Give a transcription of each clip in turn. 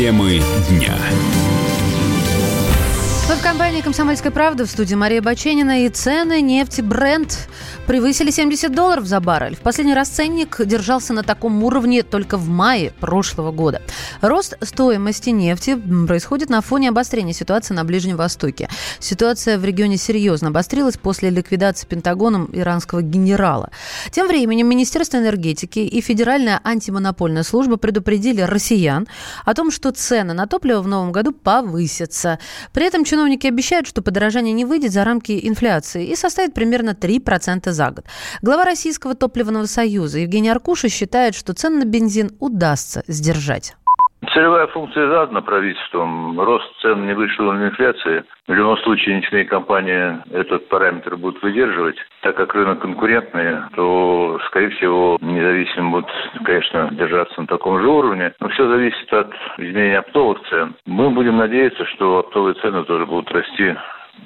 Темы дня. Вы в компании «Комсомольская правда» в студии Мария Баченина и цены нефти Брент превысили 70 долларов за баррель. В последний раз ценник держался на таком уровне только в мае прошлого года. Рост стоимости нефти происходит на фоне обострения ситуации на Ближнем Востоке. Ситуация в регионе серьезно обострилась после ликвидации Пентагоном иранского генерала. Тем временем Министерство энергетики и Федеральная антимонопольная служба предупредили россиян о том, что цены на топливо в новом году повысятся. При этом чиновники Чиновники обещают, что подорожание не выйдет за рамки инфляции и составит примерно 3% за год. Глава Российского топливного союза Евгений Аркуша считает, что цены на бензин удастся сдержать. Целевая функция задана правительством. Рост цен не вышел на инфляции. В любом случае нефтяные компании этот параметр будут выдерживать. Так как рынок конкурентный, то, скорее всего, независимо будут, конечно, держаться на таком же уровне. Но все зависит от изменения оптовых цен. Мы будем надеяться, что оптовые цены тоже будут расти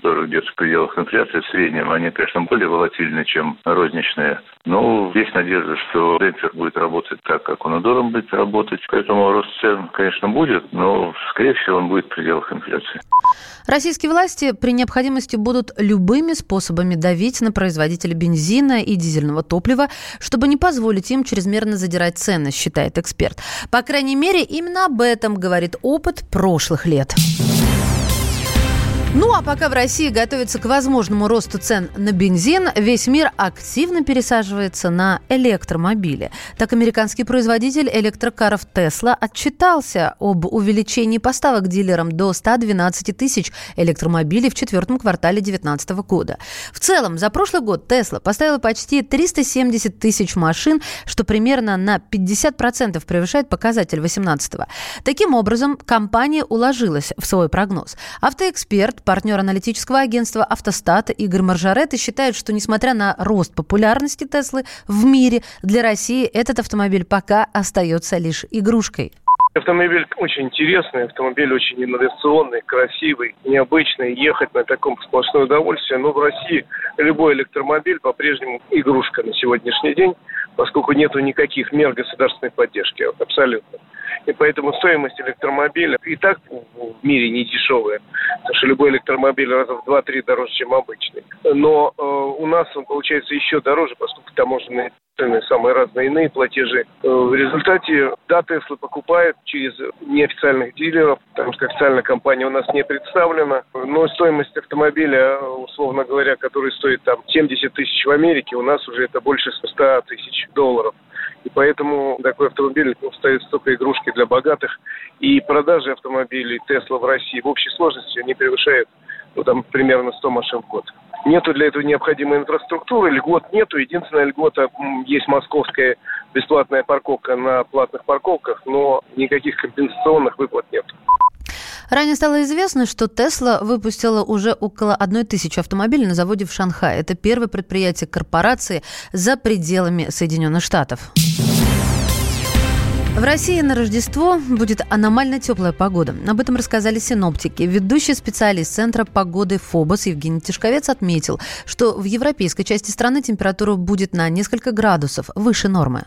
тоже где-то в пределах инфляции в среднем, они, конечно, более волатильны, чем розничные. Но есть надежда, что демпфер будет работать так, как он и должен быть работать. Поэтому рост цен, конечно, будет, но, скорее всего, он будет в пределах инфляции. Российские власти при необходимости будут любыми способами давить на производителей бензина и дизельного топлива, чтобы не позволить им чрезмерно задирать цены, считает эксперт. По крайней мере, именно об этом говорит опыт прошлых лет. Ну а пока в России готовится к возможному росту цен на бензин, весь мир активно пересаживается на электромобили. Так американский производитель электрокаров Tesla отчитался об увеличении поставок дилерам до 112 тысяч электромобилей в четвертом квартале 2019 года. В целом, за прошлый год Tesla поставила почти 370 тысяч машин, что примерно на 50% превышает показатель 2018 -го. Таким образом, компания уложилась в свой прогноз. Автоэксперт партнер аналитического агентства «Автостат» Игорь Маржарет считает, что несмотря на рост популярности Теслы в мире, для России этот автомобиль пока остается лишь игрушкой. Автомобиль очень интересный, автомобиль очень инновационный, красивый, необычный. Ехать на таком сплошное удовольствие. Но в России любой электромобиль по-прежнему игрушка на сегодняшний день, поскольку нету никаких мер государственной поддержки. Абсолютно. И поэтому стоимость электромобиля и так в мире не дешевая. Потому что любой электромобиль раза в 2-3 дороже, чем обычный. Но э, у нас он получается еще дороже, поскольку таможенные цены, самые разные иные платежи. Э, в результате, да, Тесла покупает через неофициальных дилеров, потому что официальная компания у нас не представлена. Но стоимость автомобиля, условно говоря, который стоит там 70 тысяч в Америке, у нас уже это больше 100 тысяч долларов. И поэтому такой автомобиль ну, стоит столько игрушки для богатых. И продажи автомобилей Тесла в России в общей сложности не превышают ну, там, примерно 100 машин в год. Нету для этого необходимой инфраструктуры, льгот нету. Единственная льгота есть московская бесплатная парковка на платных парковках, но никаких компенсационных выплат нет. Ранее стало известно, что Тесла выпустила уже около одной тысячи автомобилей на заводе в Шанхае. Это первое предприятие корпорации за пределами Соединенных Штатов. В России на Рождество будет аномально теплая погода. Об этом рассказали синоптики. Ведущий специалист Центра погоды ФОБОС Евгений Тишковец отметил, что в европейской части страны температура будет на несколько градусов выше нормы.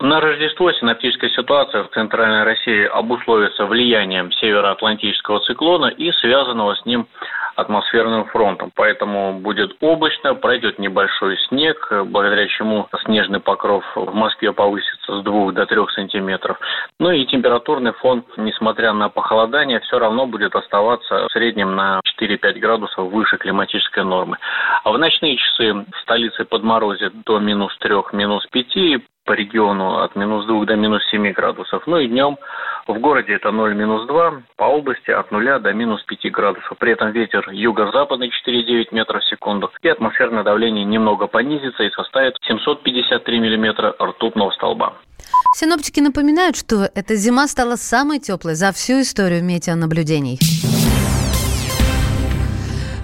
На Рождество синаптическая ситуация в Центральной России обусловится влиянием североатлантического циклона и связанного с ним атмосферным фронтом. Поэтому будет облачно, пройдет небольшой снег, благодаря чему снежный покров в Москве повысится с 2 до 3 сантиметров. Ну и температурный фон, несмотря на похолодание, все равно будет оставаться в среднем на 4-5 градусов выше климатической нормы. А в ночные часы в столице подморозит до минус 3, минус 5, по региону от минус 2 до минус 7 градусов. Ну и днем в городе это 0 минус 2, по области от 0 до минус 5 градусов. При этом ветер юго-западный 4,9 метров в секунду. И атмосферное давление немного понизится и составит 753 миллиметра ртутного столба. Синоптики напоминают, что эта зима стала самой теплой за всю историю метеонаблюдений.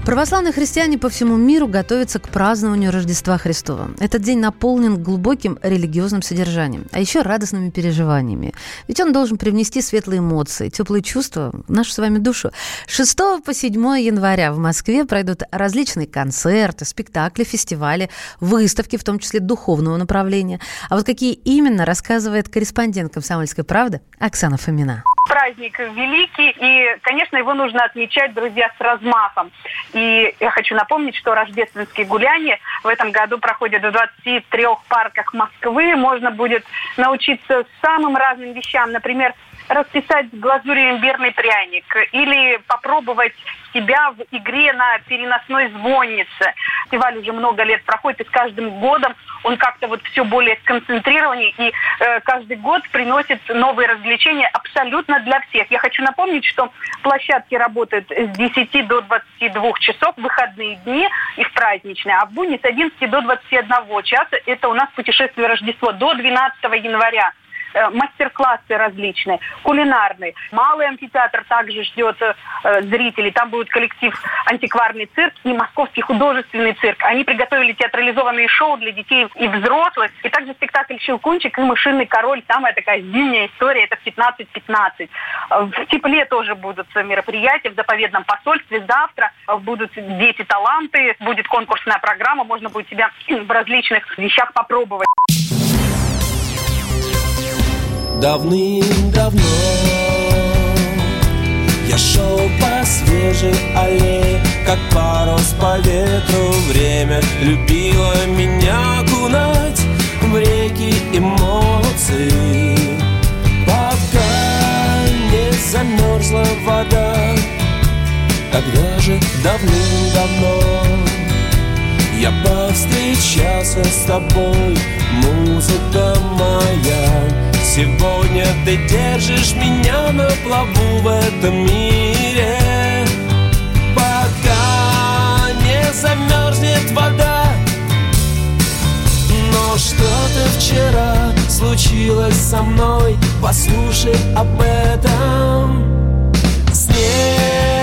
Православные христиане по всему миру готовятся к празднованию Рождества Христова. Этот день наполнен глубоким религиозным содержанием, а еще радостными переживаниями. Ведь он должен привнести светлые эмоции, теплые чувства в нашу с вами душу. 6 по 7 января в Москве пройдут различные концерты, спектакли, фестивали, выставки, в том числе духовного направления. А вот какие именно, рассказывает корреспондент «Комсомольской правды» Оксана Фомина. Праздник великий, и, конечно, его нужно отмечать, друзья, с размахом. И я хочу напомнить, что рождественские гуляния в этом году проходят в 23 парках Москвы. Можно будет научиться самым разным вещам. Например, расписать в глазури имбирный пряник или попробовать себя в игре на переносной звоннице. Фестиваль уже много лет проходит, и с каждым годом он как-то вот все более сконцентрированнее, и э, каждый год приносит новые развлечения абсолютно для всех. Я хочу напомнить, что площадки работают с 10 до 22 часов, выходные дни, их праздничные, а в будни с 11 до 21 часа. Это у нас путешествие Рождество до 12 января. Э, мастер-классы различные, кулинарные. Малый амфитеатр также ждет э, зрителей. Там будет коллектив антикварный цирк и московский художественный цирк. Они приготовили театрализованные шоу для детей и взрослых. И также спектакль «Щелкунчик» и «Мышиный король». Самая такая зимняя история. Это в 15-15. В тепле тоже будут мероприятия в заповедном посольстве. Завтра будут дети-таланты, будет конкурсная программа. Можно будет себя в различных вещах попробовать. Давным-давно Я шел по свежей аллее Как парус по ветру. Время любило меня окунать В реки эмоций. Пока не замерзла вода Когда же давным-давно Я повстречался с тобой ты держишь меня на плаву в этом мире. Пока не замерзнет вода. Но что-то вчера случилось со мной. Послушай об этом. Снег,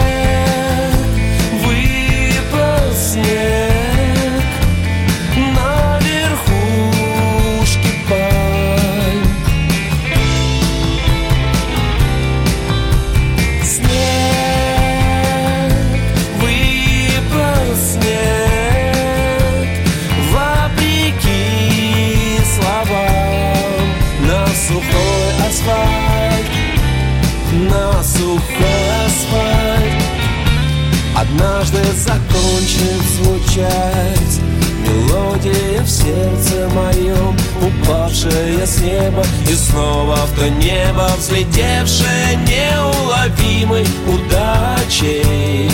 однажды закончит звучать Мелодия в сердце моем, упавшая с неба И снова в то небо взлетевшая неуловимой удачей.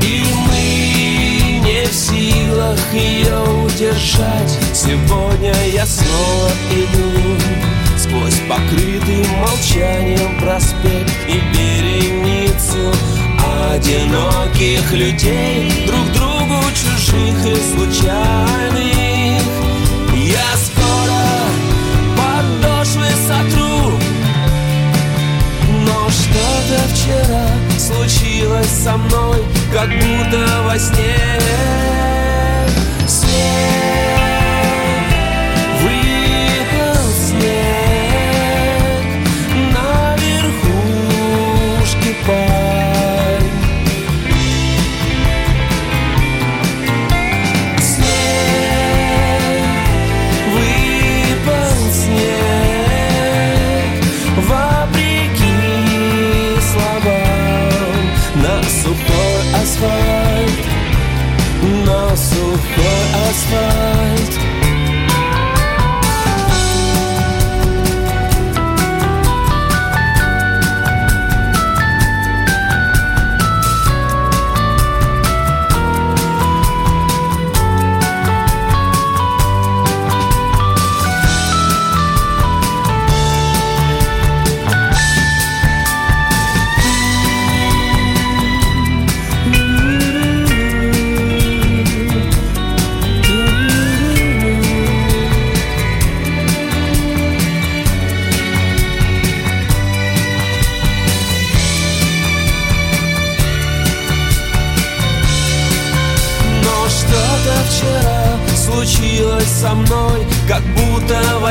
И мы не в силах ее удержать. Сегодня я снова иду Сквозь покрытый молчанием проспект и вереницу одиноких людей Друг другу чужих и случайных. Я скоро подошвы сотру Но что-то вчера случилось со мной Как будто во сне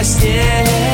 во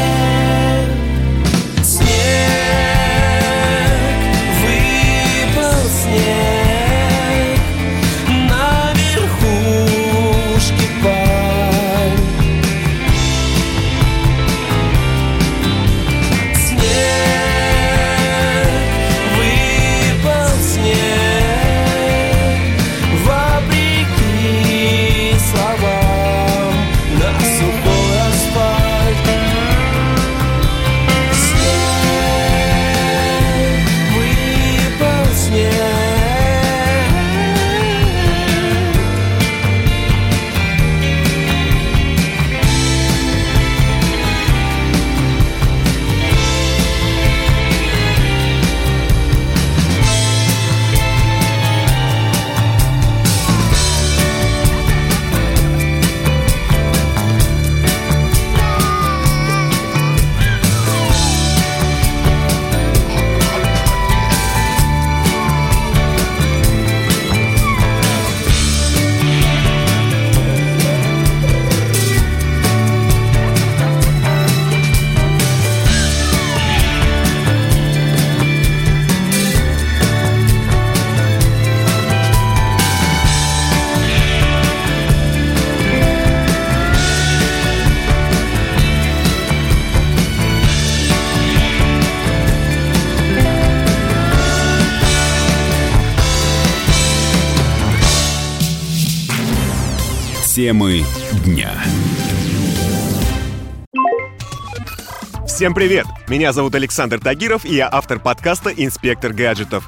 Темы дня. Всем привет! Меня зовут Александр Тагиров, и я автор подкаста «Инспектор гаджетов».